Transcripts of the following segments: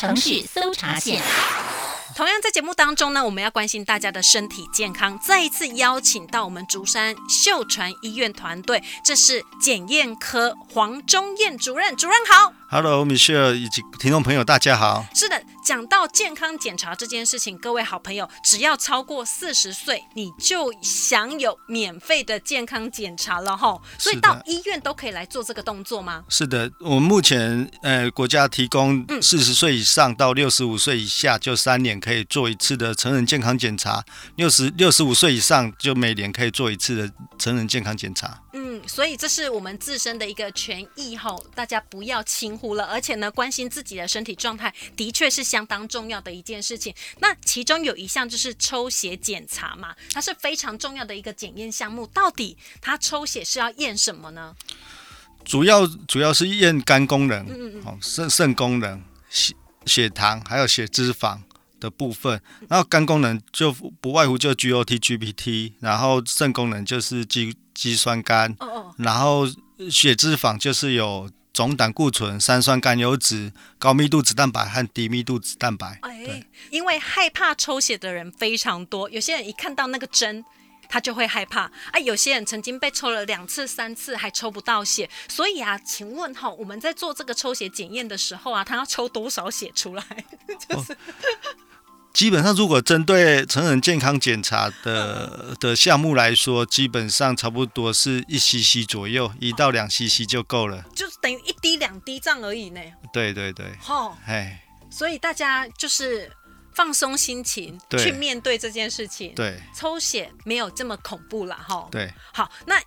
城市搜查线。同样在节目当中呢，我们要关心大家的身体健康，再一次邀请到我们竹山秀传医院团队，这是检验科黄忠燕主任，主任好。Hello，Michelle 以及听众朋友，大家好。是的，讲到健康检查这件事情，各位好朋友，只要超过四十岁，你就享有免费的健康检查了哈。所以到医院都可以来做这个动作吗？是的，我们目前呃国家提供四十岁以上到六十五岁以下，就三年可以做一次的成人健康检查；六十六十五岁以上，就每年可以做一次的成人健康检查。嗯，所以这是我们自身的一个权益吼，大家不要轻忽了。而且呢，关心自己的身体状态的确是相当重要的一件事情。那其中有一项就是抽血检查嘛，它是非常重要的一个检验项目。到底它抽血是要验什么呢？主要主要是验肝功能，嗯嗯，肾肾功能、血血糖还有血脂肪的部分。然后肝功能就不外乎就 GOT、GPT，然后肾功能就是肌肌酸酐，哦哦，然后血脂肪就是有。总胆固醇、三酸甘油脂、高密度脂蛋白和低密度脂蛋白。哎，因为害怕抽血的人非常多，有些人一看到那个针，他就会害怕。啊，有些人曾经被抽了两次、三次还抽不到血，所以啊，请问哈，我们在做这个抽血检验的时候啊，他要抽多少血出来？就是。哦基本上，如果针对成人健康检查的 的项目来说，基本上差不多是一 cc 左右，一到两 cc 就够了，就是等于一滴两滴这样而已呢。对对对，好，哎，所以大家就是放松心情去面对这件事情。对，抽血没有这么恐怖了哈。对，好，那。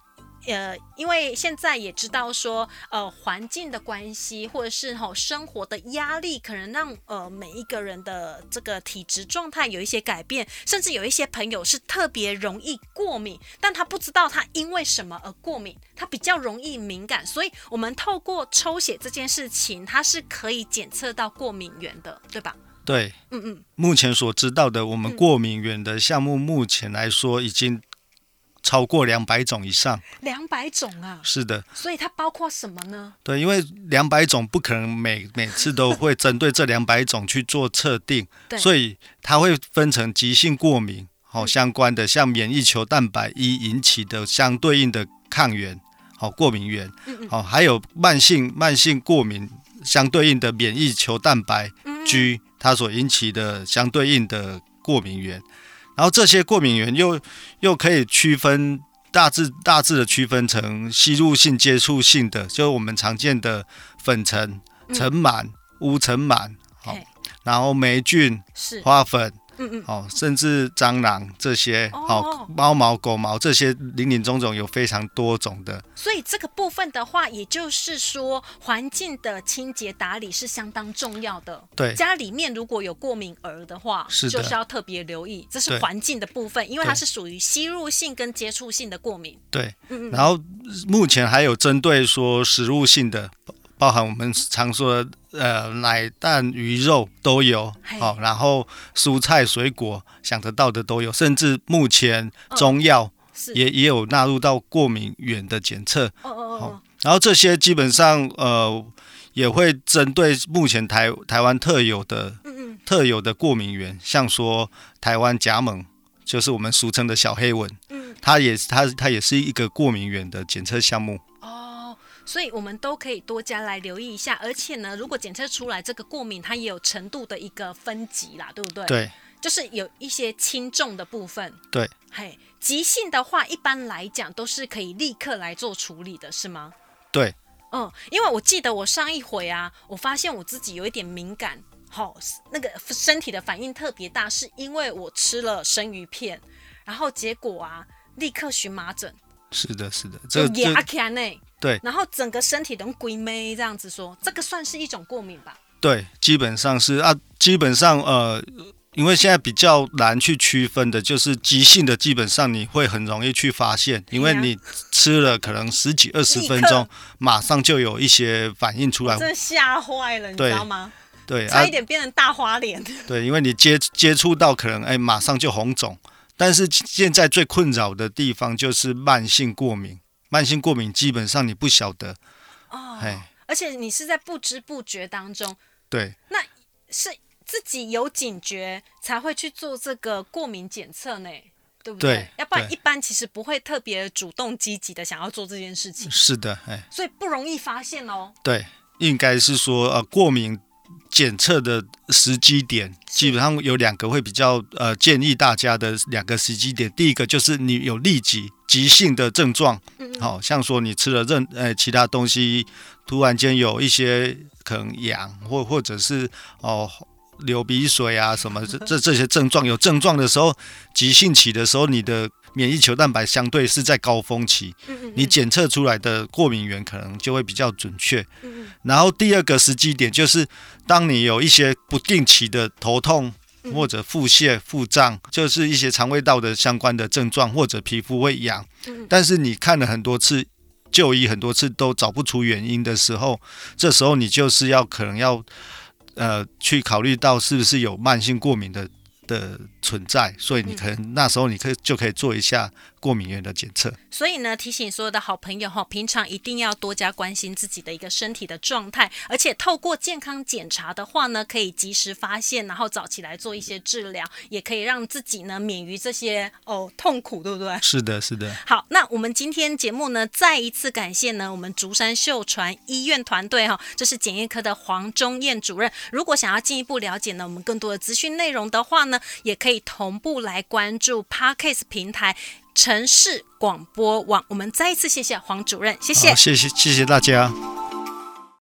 呃，因为现在也知道说，呃，环境的关系，或者是吼、哦、生活的压力，可能让呃每一个人的这个体质状态有一些改变，甚至有一些朋友是特别容易过敏，但他不知道他因为什么而过敏，他比较容易敏感，所以我们透过抽血这件事情，它是可以检测到过敏源的，对吧？对，嗯嗯，目前所知道的，我们过敏源的项目，目前来说已经。超过两百种以上，两百种啊！是的，所以它包括什么呢？对，因为两百种不可能每每次都会针对这两百种去做测定，所以它会分成急性过敏，好、哦、相关的，像免疫球蛋白一引起的相对应的抗原，好、哦、过敏原，好、嗯嗯哦、还有慢性慢性过敏相对应的免疫球蛋白 G，它所引起的相对应的过敏原。然后这些过敏原又又可以区分大致大致的区分成吸入性、接触性的，就是我们常见的粉尘、尘螨、污尘螨，好，然后霉菌、花粉。嗯嗯，哦，甚至蟑螂这些，好、哦，猫毛、狗毛这些，林林总总有非常多种的。所以这个部分的话，也就是说，环境的清洁打理是相当重要的。对，家里面如果有过敏儿的话，是的，就是要特别留意，这是环境的部分，因为它是属于吸入性跟接触性的过敏。对，嗯嗯，然后目前还有针对说食物性的。包含我们常说的呃奶蛋鱼肉都有，好、哦，然后蔬菜水果想得到的都有，甚至目前中药也、哦、也有纳入到过敏源的检测，哦哦哦，然后这些基本上呃也会针对目前台台湾特有的嗯嗯。特有的过敏源，像说台湾甲猛，就是我们俗称的小黑蚊，嗯，它也是它它也是一个过敏源的检测项目。所以，我们都可以多加来留意一下。而且呢，如果检测出来这个过敏，它也有程度的一个分级啦，对不对？对，就是有一些轻重的部分。对，嘿，急性的话，一般来讲都是可以立刻来做处理的，是吗？对，嗯，因为我记得我上一回啊，我发现我自己有一点敏感，好，那个身体的反应特别大，是因为我吃了生鱼片，然后结果啊，立刻荨麻疹。是的，是的，这个牙签呢？对，然后整个身体都鬼魅这样子说，这个算是一种过敏吧？对，基本上是啊，基本上呃，因为现在比较难去区分的，就是急性的，基本上你会很容易去发现，因为你吃了可能十几二十分钟，马上就有一些反应出来，真的吓坏了，你知道吗？对，差一点变成大花脸。对，因为你接接触到可能哎，马上就红肿，但是现在最困扰的地方就是慢性过敏。慢性过敏基本上你不晓得，哦，而且你是在不知不觉当中，对，那是自己有警觉才会去做这个过敏检测呢，对不对？对，要不然一般其实不会特别主动积极的想要做这件事情。是的，哎，所以不容易发现哦。对，应该是说呃过敏。检测的时机点基本上有两个会比较呃建议大家的两个时机点，第一个就是你有立即急性的症状，好、哦、像说你吃了任呃其他东西，突然间有一些可能痒或或者是哦流鼻水啊什么这这这些症状有症状的时候，急性期的时候你的。免疫球蛋白相对是在高峰期，你检测出来的过敏源可能就会比较准确。然后第二个时机点就是，当你有一些不定期的头痛或者腹泻、腹胀，就是一些肠胃道的相关的症状，或者皮肤会痒，但是你看了很多次就医很多次都找不出原因的时候，这时候你就是要可能要呃去考虑到是不是有慢性过敏的的存在，所以你可能那时候你可以就可以做一下过敏原的检测。所以呢，提醒所有的好朋友哈，平常一定要多加关心自己的一个身体的状态，而且透过健康检查的话呢，可以及时发现，然后早起来做一些治疗，也可以让自己呢免于这些哦痛苦，对不对？是的，是的。好，那我们今天节目呢，再一次感谢呢我们竹山秀传医院团队哈，这是检验科的黄忠燕主任。如果想要进一步了解呢，我们更多的资讯内容的话呢，也可以同步来关注 Parkes 平台城市广播网。我们再一次谢谢黄主任，谢谢，谢谢，谢谢大家。